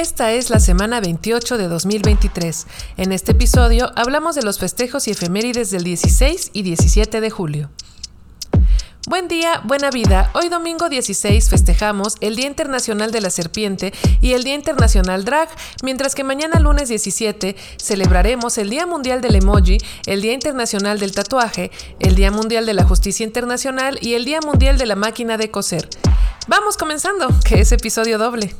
Esta es la semana 28 de 2023. En este episodio hablamos de los festejos y efemérides del 16 y 17 de julio. Buen día, buena vida. Hoy domingo 16 festejamos el Día Internacional de la Serpiente y el Día Internacional Drag, mientras que mañana lunes 17 celebraremos el Día Mundial del Emoji, el Día Internacional del Tatuaje, el Día Mundial de la Justicia Internacional y el Día Mundial de la Máquina de Coser. Vamos comenzando, que es episodio doble.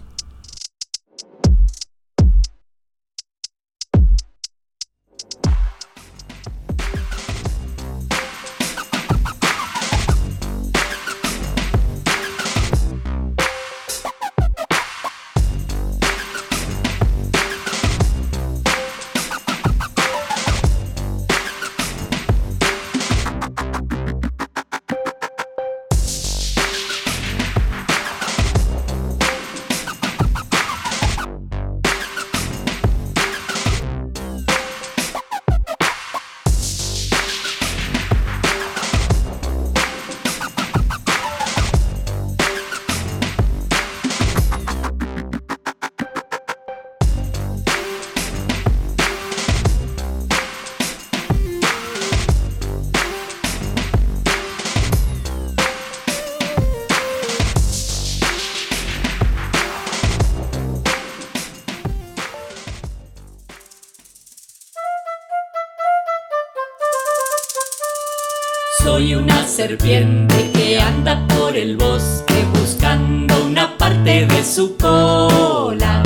Serpiente que anda por el bosque buscando una parte de su cola.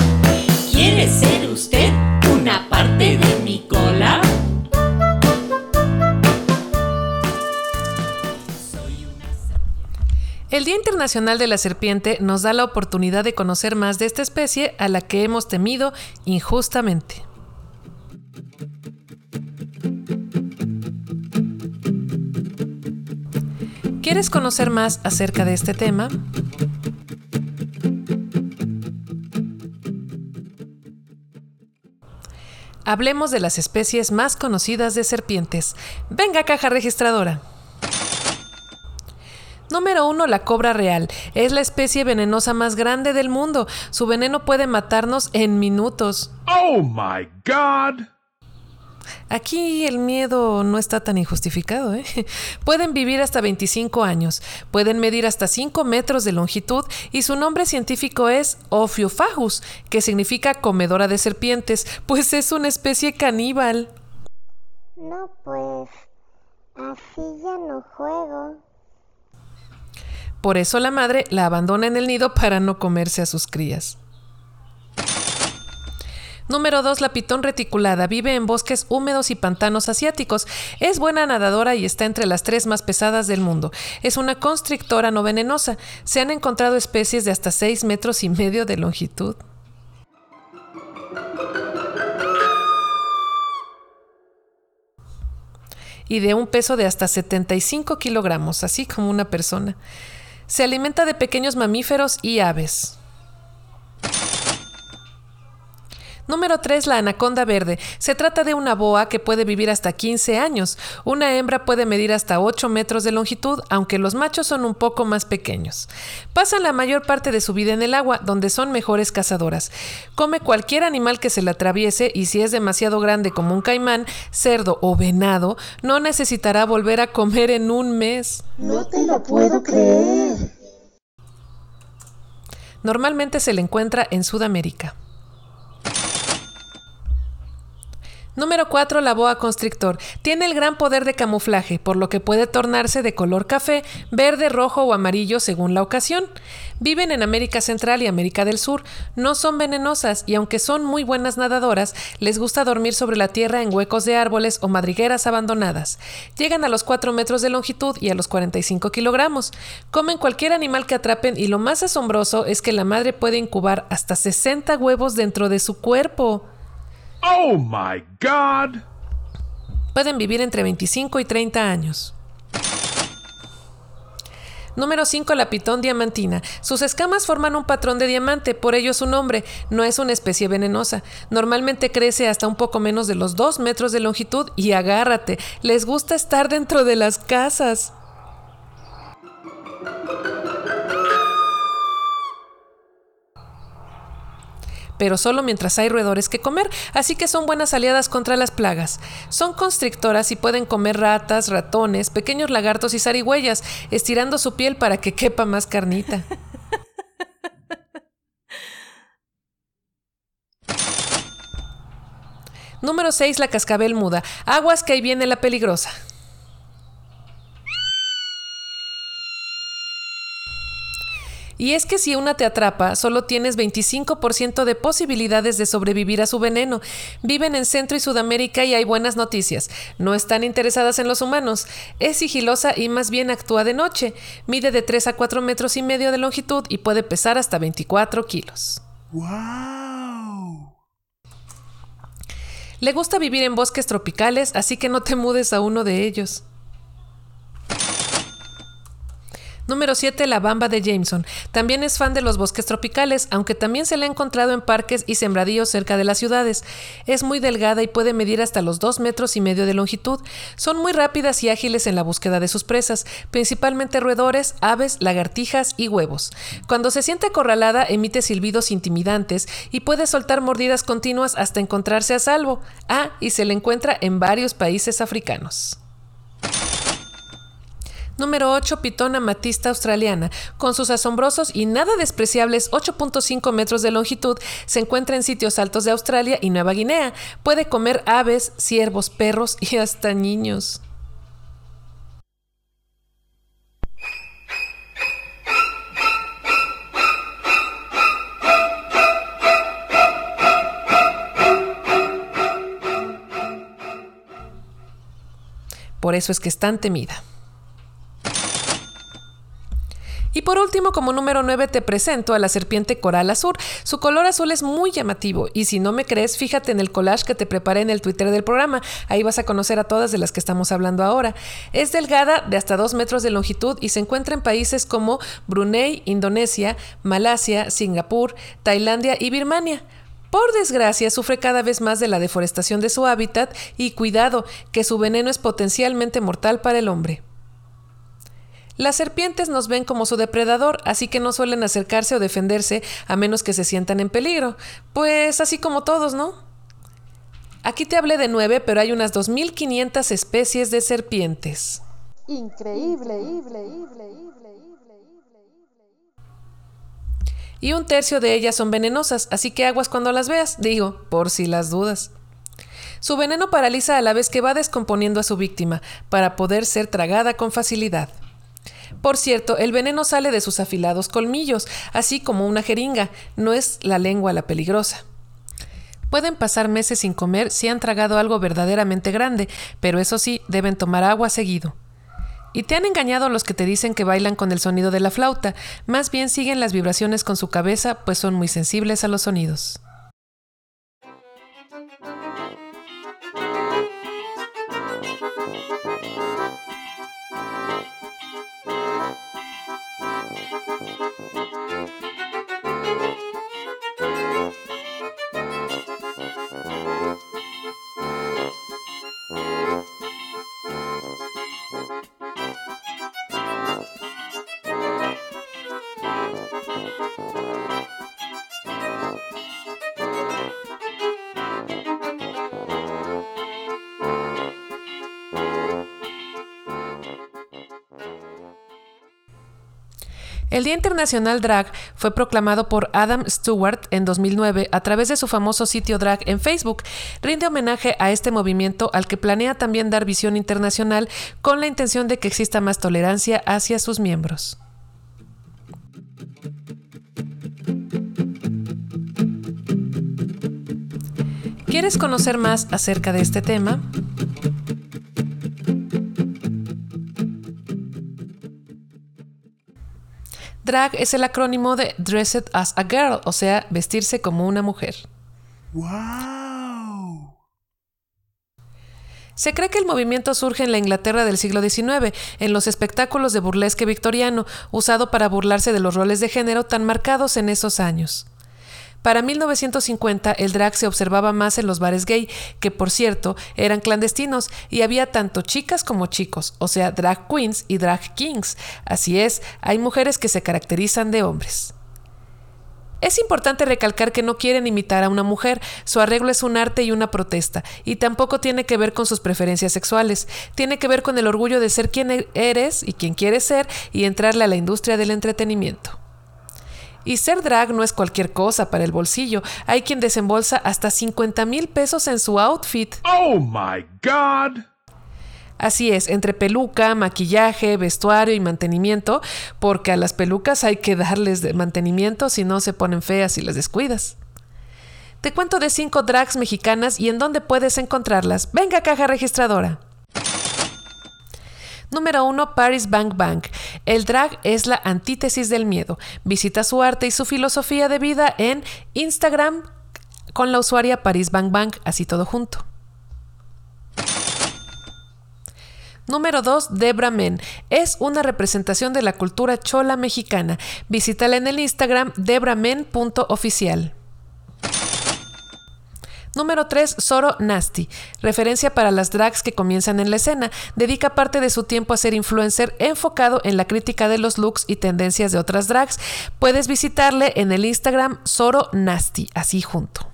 ¿Quiere ser usted una parte de mi cola? El Día Internacional de la Serpiente nos da la oportunidad de conocer más de esta especie a la que hemos temido injustamente. ¿Quieres conocer más acerca de este tema? Hablemos de las especies más conocidas de serpientes. Venga, caja registradora. Número 1. La cobra real. Es la especie venenosa más grande del mundo. Su veneno puede matarnos en minutos. Oh my god! Aquí el miedo no está tan injustificado. ¿eh? Pueden vivir hasta 25 años, pueden medir hasta 5 metros de longitud y su nombre científico es Ophiophagus, que significa comedora de serpientes, pues es una especie caníbal. No, pues así ya no juego. Por eso la madre la abandona en el nido para no comerse a sus crías. Número 2. La pitón reticulada. Vive en bosques húmedos y pantanos asiáticos. Es buena nadadora y está entre las tres más pesadas del mundo. Es una constrictora no venenosa. Se han encontrado especies de hasta 6 metros y medio de longitud. Y de un peso de hasta 75 kilogramos, así como una persona. Se alimenta de pequeños mamíferos y aves. Número 3. La anaconda verde. Se trata de una boa que puede vivir hasta 15 años. Una hembra puede medir hasta 8 metros de longitud, aunque los machos son un poco más pequeños. Pasan la mayor parte de su vida en el agua, donde son mejores cazadoras. Come cualquier animal que se le atraviese y si es demasiado grande como un caimán, cerdo o venado, no necesitará volver a comer en un mes. No te lo puedo creer. Normalmente se le encuentra en Sudamérica. Número 4. La boa constrictor. Tiene el gran poder de camuflaje, por lo que puede tornarse de color café, verde, rojo o amarillo según la ocasión. Viven en América Central y América del Sur. No son venenosas y aunque son muy buenas nadadoras, les gusta dormir sobre la tierra en huecos de árboles o madrigueras abandonadas. Llegan a los 4 metros de longitud y a los 45 kilogramos. Comen cualquier animal que atrapen y lo más asombroso es que la madre puede incubar hasta 60 huevos dentro de su cuerpo. Oh my god! Pueden vivir entre 25 y 30 años. Número 5. La pitón diamantina. Sus escamas forman un patrón de diamante, por ello su nombre. No es una especie venenosa. Normalmente crece hasta un poco menos de los 2 metros de longitud y agárrate, les gusta estar dentro de las casas. Pero solo mientras hay roedores que comer, así que son buenas aliadas contra las plagas. Son constrictoras y pueden comer ratas, ratones, pequeños lagartos y zarigüeyas, estirando su piel para que quepa más carnita. Número 6. La cascabel muda. Aguas que ahí viene la peligrosa. Y es que si una te atrapa, solo tienes 25% de posibilidades de sobrevivir a su veneno. Viven en Centro y Sudamérica y hay buenas noticias. No están interesadas en los humanos. Es sigilosa y más bien actúa de noche. Mide de 3 a 4 metros y medio de longitud y puede pesar hasta 24 kilos. ¡Wow! Le gusta vivir en bosques tropicales, así que no te mudes a uno de ellos. Número 7. La bamba de Jameson. También es fan de los bosques tropicales, aunque también se le ha encontrado en parques y sembradíos cerca de las ciudades. Es muy delgada y puede medir hasta los 2 metros y medio de longitud. Son muy rápidas y ágiles en la búsqueda de sus presas, principalmente roedores, aves, lagartijas y huevos. Cuando se siente acorralada, emite silbidos intimidantes y puede soltar mordidas continuas hasta encontrarse a salvo. Ah, y se le encuentra en varios países africanos. Número 8. Pitón amatista australiana. Con sus asombrosos y nada despreciables 8.5 metros de longitud, se encuentra en sitios altos de Australia y Nueva Guinea. Puede comer aves, ciervos, perros y hasta niños. Por eso es que es tan temida. Y por último, como número 9, te presento a la serpiente coral azul. Su color azul es muy llamativo y si no me crees, fíjate en el collage que te preparé en el Twitter del programa. Ahí vas a conocer a todas de las que estamos hablando ahora. Es delgada, de hasta 2 metros de longitud y se encuentra en países como Brunei, Indonesia, Malasia, Singapur, Tailandia y Birmania. Por desgracia, sufre cada vez más de la deforestación de su hábitat y cuidado, que su veneno es potencialmente mortal para el hombre. Las serpientes nos ven como su depredador, así que no suelen acercarse o defenderse a menos que se sientan en peligro. Pues así como todos, ¿no? Aquí te hablé de nueve, pero hay unas 2.500 especies de serpientes. Increíble, Y un tercio de ellas son venenosas, así que aguas cuando las veas, digo, por si las dudas. Su veneno paraliza a la vez que va descomponiendo a su víctima, para poder ser tragada con facilidad. Por cierto, el veneno sale de sus afilados colmillos, así como una jeringa, no es la lengua la peligrosa. Pueden pasar meses sin comer si han tragado algo verdaderamente grande, pero eso sí, deben tomar agua seguido. Y te han engañado los que te dicen que bailan con el sonido de la flauta, más bien siguen las vibraciones con su cabeza, pues son muy sensibles a los sonidos. El Día Internacional Drag fue proclamado por Adam Stewart en 2009 a través de su famoso sitio drag en Facebook. Rinde homenaje a este movimiento al que planea también dar visión internacional con la intención de que exista más tolerancia hacia sus miembros. ¿Quieres conocer más acerca de este tema? Drag es el acrónimo de Dressed as a Girl, o sea, vestirse como una mujer. ¡Wow! Se cree que el movimiento surge en la Inglaterra del siglo XIX, en los espectáculos de burlesque victoriano, usado para burlarse de los roles de género tan marcados en esos años. Para 1950 el drag se observaba más en los bares gay, que por cierto eran clandestinos, y había tanto chicas como chicos, o sea, drag queens y drag kings. Así es, hay mujeres que se caracterizan de hombres. Es importante recalcar que no quieren imitar a una mujer, su arreglo es un arte y una protesta, y tampoco tiene que ver con sus preferencias sexuales, tiene que ver con el orgullo de ser quien eres y quien quieres ser y entrarle a la industria del entretenimiento. Y ser drag no es cualquier cosa para el bolsillo. Hay quien desembolsa hasta 50 mil pesos en su outfit. Oh my God! Así es, entre peluca, maquillaje, vestuario y mantenimiento, porque a las pelucas hay que darles de mantenimiento si no se ponen feas y las descuidas. Te cuento de cinco drags mexicanas y en dónde puedes encontrarlas. Venga, caja registradora. Número 1. Paris Bang Bang. El drag es la antítesis del miedo. Visita su arte y su filosofía de vida en Instagram con la usuaria Paris Bang Bang, así todo junto. Número 2. Debra Men. Es una representación de la cultura chola mexicana. Visítala en el Instagram debramen.oficial. Número 3. Soro Nasty. Referencia para las drags que comienzan en la escena. Dedica parte de su tiempo a ser influencer enfocado en la crítica de los looks y tendencias de otras drags. Puedes visitarle en el Instagram Soro Nasty, así junto.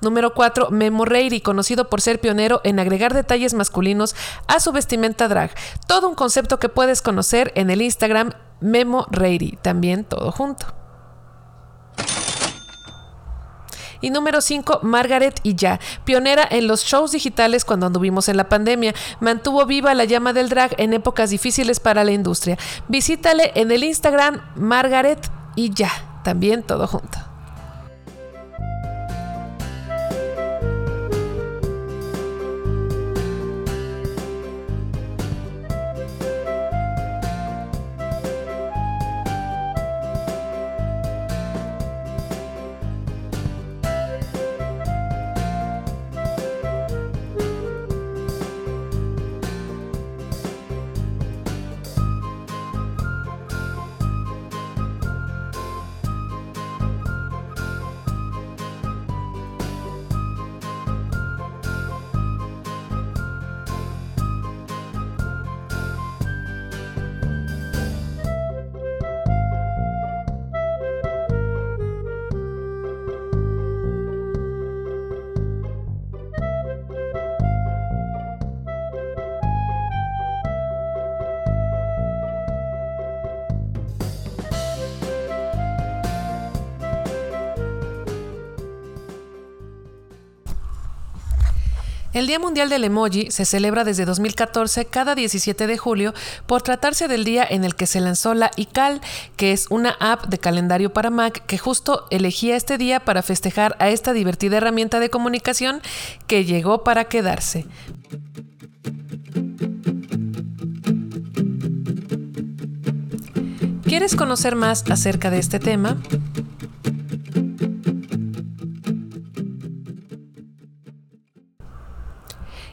Número 4. Memo Reiri, conocido por ser pionero en agregar detalles masculinos a su vestimenta drag. Todo un concepto que puedes conocer en el Instagram Memo Reiri, también todo junto. Y número 5, Margaret y ya, pionera en los shows digitales cuando anduvimos en la pandemia, mantuvo viva la llama del drag en épocas difíciles para la industria. Visítale en el Instagram Margaret y ya, también todo junto. El Día Mundial del Emoji se celebra desde 2014 cada 17 de julio por tratarse del día en el que se lanzó la iCal, que es una app de calendario para Mac que justo elegía este día para festejar a esta divertida herramienta de comunicación que llegó para quedarse. ¿Quieres conocer más acerca de este tema?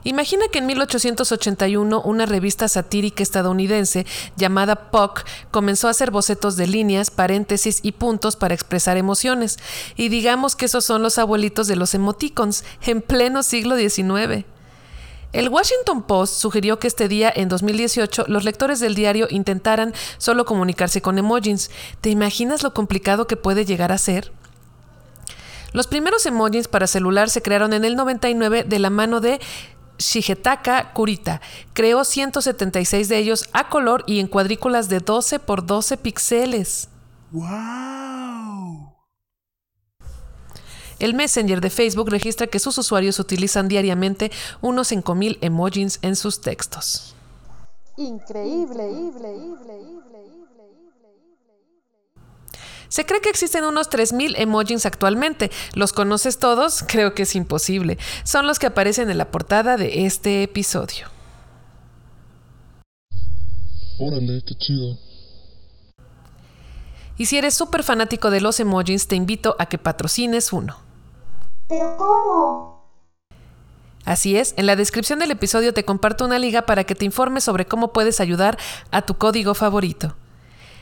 Imagina que en 1881 una revista satírica estadounidense llamada Puck comenzó a hacer bocetos de líneas, paréntesis y puntos para expresar emociones. Y digamos que esos son los abuelitos de los emoticons en pleno siglo XIX. El Washington Post sugirió que este día, en 2018, los lectores del diario intentaran solo comunicarse con emojis. ¿Te imaginas lo complicado que puede llegar a ser? Los primeros emojis para celular se crearon en el 99 de la mano de Shigetaka Kurita. Creó 176 de ellos a color y en cuadrículas de 12 por 12 píxeles. ¡Wow! El Messenger de Facebook registra que sus usuarios utilizan diariamente unos 5.000 emojis en sus textos. Increíble, increíble, increíble. Se cree que existen unos 3.000 emojis actualmente. ¿Los conoces todos? Creo que es imposible. Son los que aparecen en la portada de este episodio. Órale, qué chido. Y si eres súper fanático de los emojis, te invito a que patrocines uno. ¿Pero cómo? Así es, en la descripción del episodio te comparto una liga para que te informes sobre cómo puedes ayudar a tu código favorito.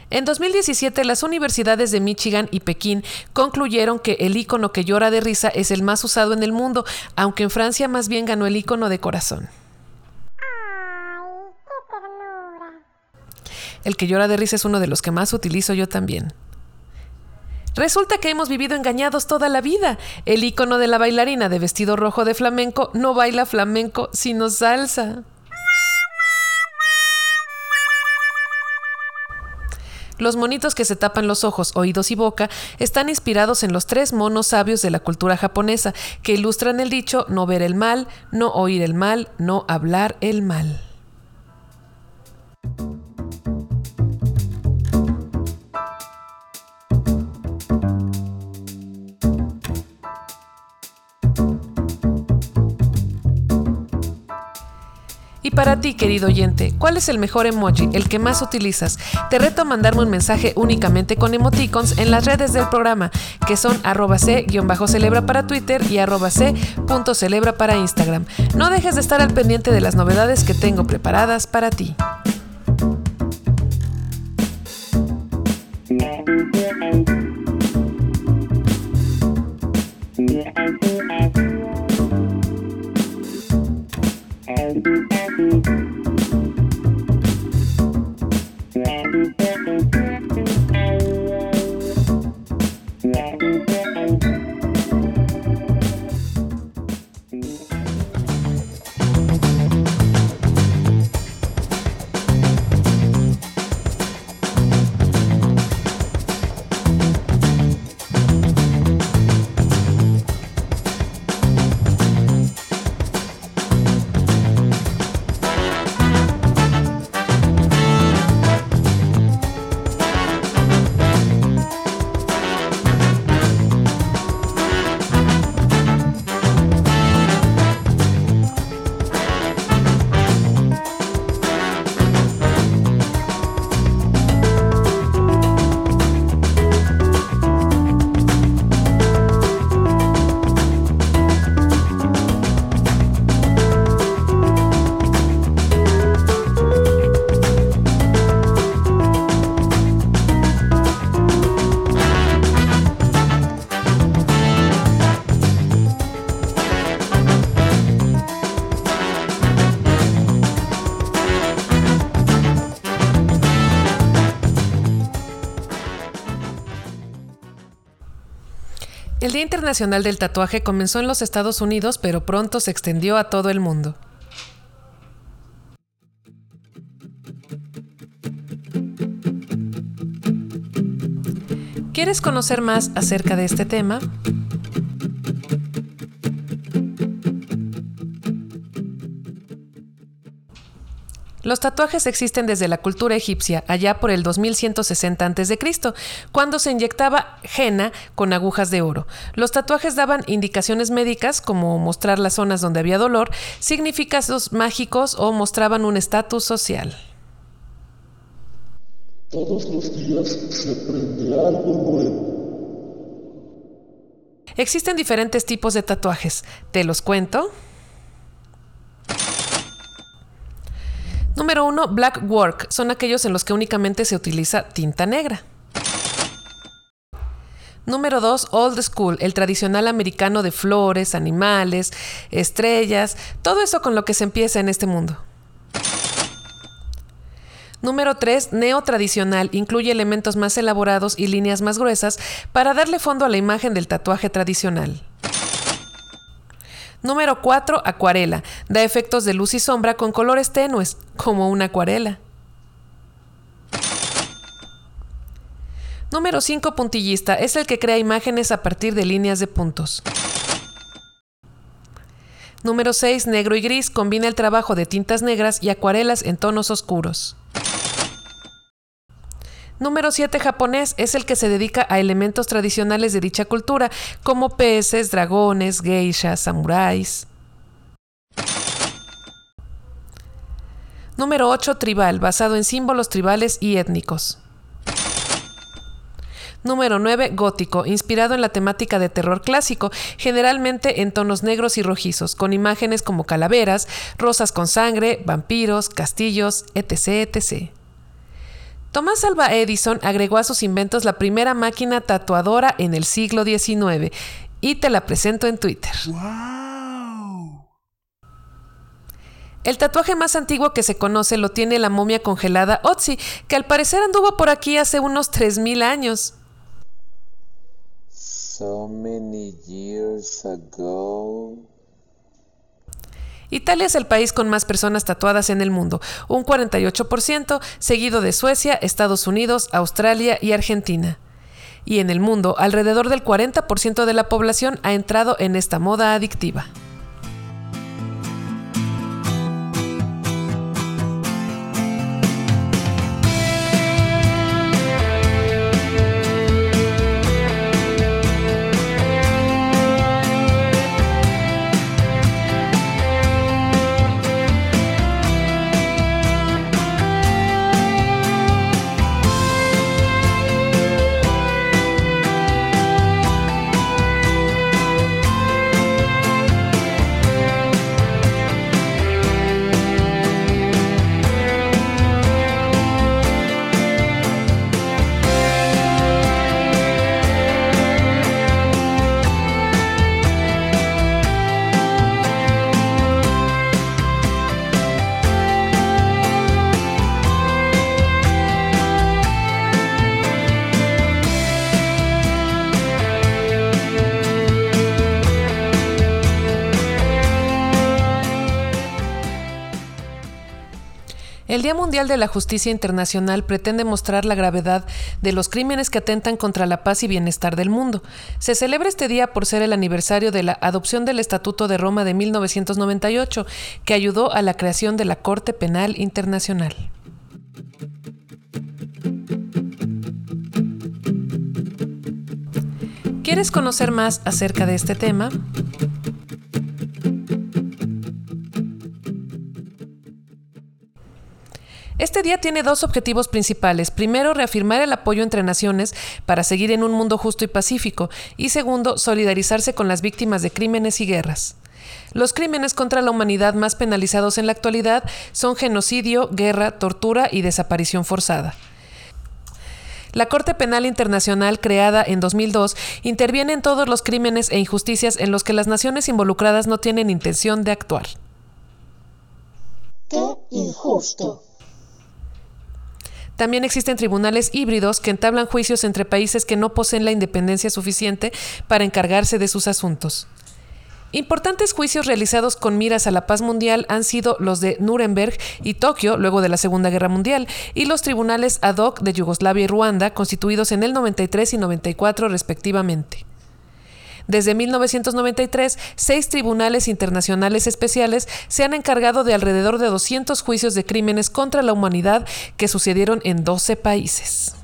En 2017, las universidades de Michigan y Pekín concluyeron que el icono que llora de risa es el más usado en el mundo, aunque en Francia más bien ganó el icono de corazón. El que llora de risa es uno de los que más utilizo yo también. Resulta que hemos vivido engañados toda la vida. El icono de la bailarina de vestido rojo de flamenco no baila flamenco, sino salsa. Los monitos que se tapan los ojos, oídos y boca están inspirados en los tres monos sabios de la cultura japonesa, que ilustran el dicho no ver el mal, no oír el mal, no hablar el mal. Para ti, querido oyente, ¿cuál es el mejor emoji, el que más utilizas? Te reto a mandarme un mensaje únicamente con emoticons en las redes del programa, que son arroba c-celebra para Twitter y arroba c.celebra para Instagram. No dejes de estar al pendiente de las novedades que tengo preparadas para ti. Internacional del Tatuaje comenzó en los Estados Unidos, pero pronto se extendió a todo el mundo. ¿Quieres conocer más acerca de este tema? Los tatuajes existen desde la cultura egipcia, allá por el 2160 a.C., cuando se inyectaba henna con agujas de oro. Los tatuajes daban indicaciones médicas, como mostrar las zonas donde había dolor, significados mágicos o mostraban un estatus social. Todos los días se aprende algo nuevo. Existen diferentes tipos de tatuajes. ¿Te los cuento? Número 1. Black work. Son aquellos en los que únicamente se utiliza tinta negra. Número 2. Old School, el tradicional americano de flores, animales, estrellas, todo eso con lo que se empieza en este mundo. Número 3. Neo-tradicional, incluye elementos más elaborados y líneas más gruesas para darle fondo a la imagen del tatuaje tradicional. Número 4. Acuarela. Da efectos de luz y sombra con colores tenues, como una acuarela. Número 5. Puntillista. Es el que crea imágenes a partir de líneas de puntos. Número 6. Negro y gris. Combina el trabajo de tintas negras y acuarelas en tonos oscuros. Número 7 japonés es el que se dedica a elementos tradicionales de dicha cultura, como peces, dragones, geishas, samuráis. Número 8 tribal, basado en símbolos tribales y étnicos. Número 9. Gótico, inspirado en la temática de terror clásico, generalmente en tonos negros y rojizos, con imágenes como calaveras, rosas con sangre, vampiros, castillos, etc. etc. Tomás Alva Edison agregó a sus inventos la primera máquina tatuadora en el siglo XIX y te la presento en Twitter. El tatuaje más antiguo que se conoce lo tiene la momia congelada Otzi, que al parecer anduvo por aquí hace unos 3000 años. So many years ago. Italia es el país con más personas tatuadas en el mundo, un 48%, seguido de Suecia, Estados Unidos, Australia y Argentina. Y en el mundo, alrededor del 40% de la población ha entrado en esta moda adictiva. Mundial de la Justicia Internacional pretende mostrar la gravedad de los crímenes que atentan contra la paz y bienestar del mundo. Se celebra este día por ser el aniversario de la adopción del Estatuto de Roma de 1998, que ayudó a la creación de la Corte Penal Internacional. ¿Quieres conocer más acerca de este tema? Este día tiene dos objetivos principales. Primero, reafirmar el apoyo entre naciones para seguir en un mundo justo y pacífico. Y segundo, solidarizarse con las víctimas de crímenes y guerras. Los crímenes contra la humanidad más penalizados en la actualidad son genocidio, guerra, tortura y desaparición forzada. La Corte Penal Internacional, creada en 2002, interviene en todos los crímenes e injusticias en los que las naciones involucradas no tienen intención de actuar. ¡Qué injusto! También existen tribunales híbridos que entablan juicios entre países que no poseen la independencia suficiente para encargarse de sus asuntos. Importantes juicios realizados con miras a la paz mundial han sido los de Nuremberg y Tokio luego de la Segunda Guerra Mundial y los tribunales ad hoc de Yugoslavia y Ruanda constituidos en el 93 y 94 respectivamente. Desde 1993, seis tribunales internacionales especiales se han encargado de alrededor de 200 juicios de crímenes contra la humanidad que sucedieron en 12 países.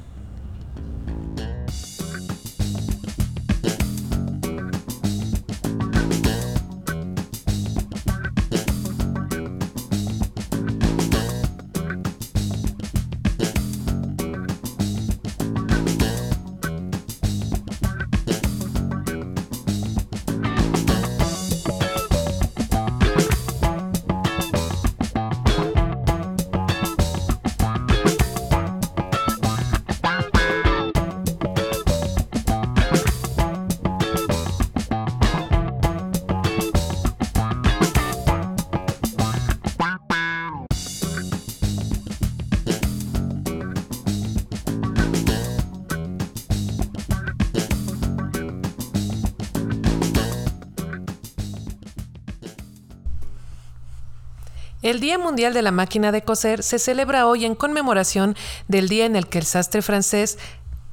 El Día Mundial de la Máquina de Coser se celebra hoy en conmemoración del día en el que el sastre francés,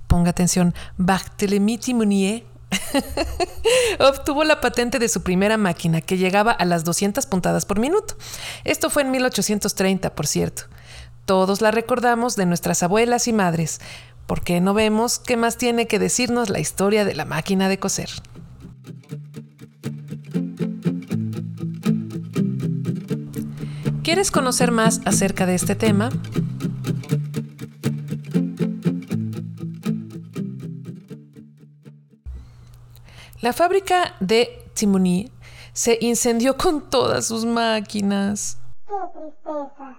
ponga atención, Barthélemy Mounier, obtuvo la patente de su primera máquina, que llegaba a las 200 puntadas por minuto. Esto fue en 1830, por cierto. Todos la recordamos de nuestras abuelas y madres. ¿Por qué no vemos qué más tiene que decirnos la historia de la máquina de coser? ¿Quieres conocer más acerca de este tema? La fábrica de Timoni se incendió con todas sus máquinas. ¡Qué tristeza!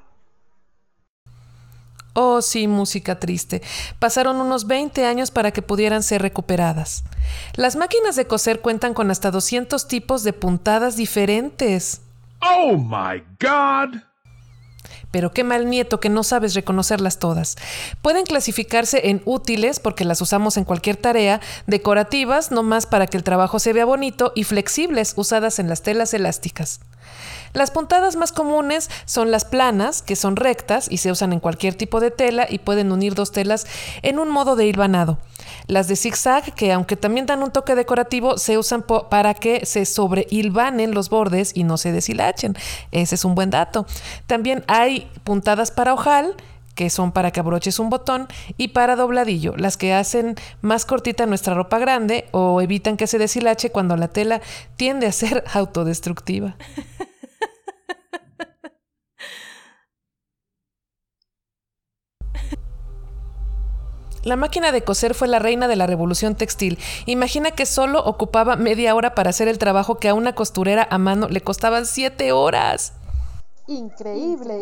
Oh, sí, música triste. Pasaron unos 20 años para que pudieran ser recuperadas. Las máquinas de coser cuentan con hasta 200 tipos de puntadas diferentes. Oh my god! Pero qué mal nieto que no sabes reconocerlas todas. Pueden clasificarse en útiles porque las usamos en cualquier tarea, decorativas, no más para que el trabajo se vea bonito, y flexibles, usadas en las telas elásticas. Las puntadas más comunes son las planas, que son rectas y se usan en cualquier tipo de tela y pueden unir dos telas en un modo de hilvanado. Las de zigzag, que aunque también dan un toque decorativo, se usan para que se sobrehilvanen los bordes y no se deshilachen. Ese es un buen dato. También hay puntadas para ojal, que son para que abroches un botón, y para dobladillo, las que hacen más cortita nuestra ropa grande o evitan que se deshilache cuando la tela tiende a ser autodestructiva. La máquina de coser fue la reina de la revolución textil. Imagina que solo ocupaba media hora para hacer el trabajo que a una costurera a mano le costaban siete horas. Increíble.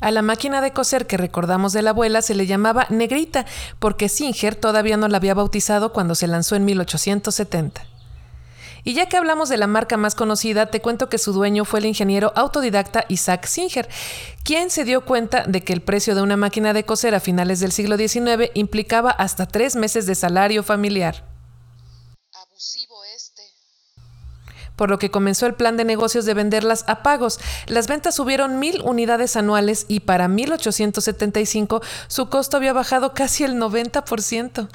A la máquina de coser que recordamos de la abuela se le llamaba negrita, porque Singer todavía no la había bautizado cuando se lanzó en 1870. Y ya que hablamos de la marca más conocida, te cuento que su dueño fue el ingeniero autodidacta Isaac Singer, quien se dio cuenta de que el precio de una máquina de coser a finales del siglo XIX implicaba hasta tres meses de salario familiar. Abusivo este. Por lo que comenzó el plan de negocios de venderlas a pagos. Las ventas subieron mil unidades anuales y para 1875 su costo había bajado casi el 90%.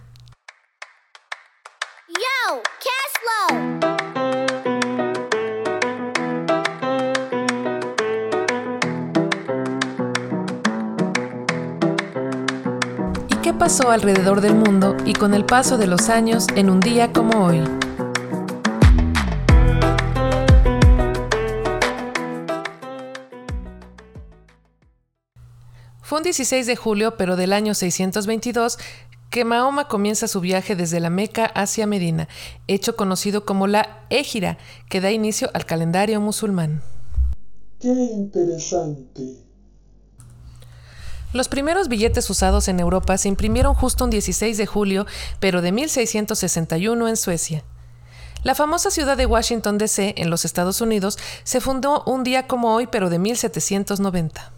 Pasó alrededor del mundo y con el paso de los años en un día como hoy? Fue un 16 de julio, pero del año 622, que Mahoma comienza su viaje desde la Meca hacia Medina, hecho conocido como la Égira, que da inicio al calendario musulmán. ¡Qué interesante! Los primeros billetes usados en Europa se imprimieron justo un 16 de julio, pero de 1661 en Suecia. La famosa ciudad de Washington, D.C., en los Estados Unidos, se fundó un día como hoy, pero de 1790.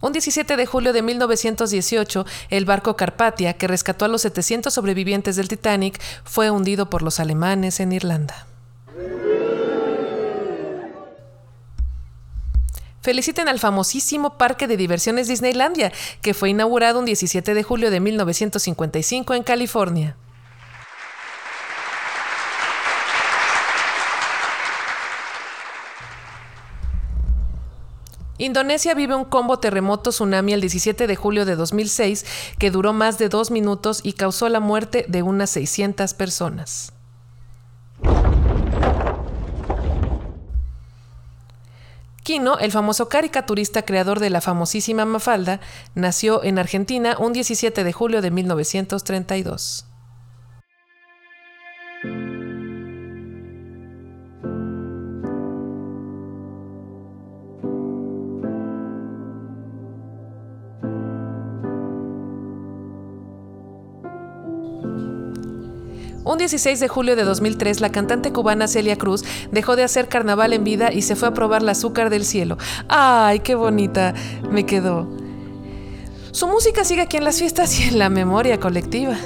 Un 17 de julio de 1918, el barco Carpathia, que rescató a los 700 sobrevivientes del Titanic, fue hundido por los alemanes en Irlanda. Feliciten al famosísimo parque de diversiones Disneylandia, que fue inaugurado un 17 de julio de 1955 en California. Indonesia vive un combo terremoto tsunami el 17 de julio de 2006 que duró más de dos minutos y causó la muerte de unas 600 personas. Kino, el famoso caricaturista creador de la famosísima Mafalda, nació en Argentina un 17 de julio de 1932. Un 16 de julio de 2003, la cantante cubana Celia Cruz dejó de hacer carnaval en vida y se fue a probar el azúcar del cielo. ¡Ay, qué bonita me quedó! Su música sigue aquí en las fiestas y en la memoria colectiva.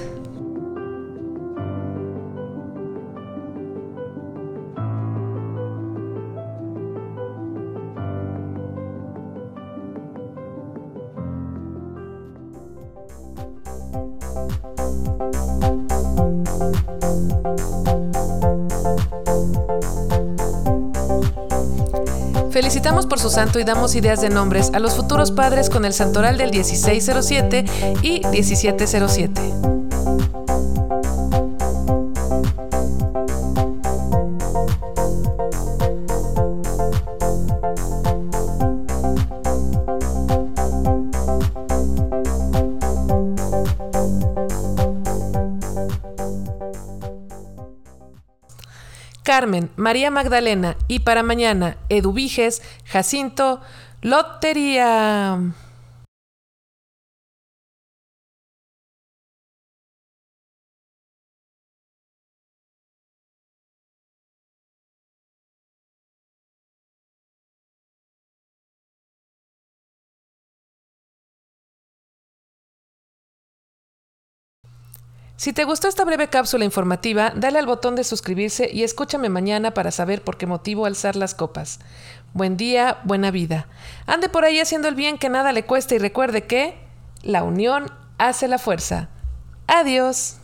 Por su santo y damos ideas de nombres a los futuros padres con el santoral del 1607 y 1707. Carmen, María Magdalena y para mañana Eduviges, Jacinto, Lotería. Si te gustó esta breve cápsula informativa, dale al botón de suscribirse y escúchame mañana para saber por qué motivo alzar las copas. Buen día, buena vida. Ande por ahí haciendo el bien que nada le cuesta y recuerde que la unión hace la fuerza. Adiós.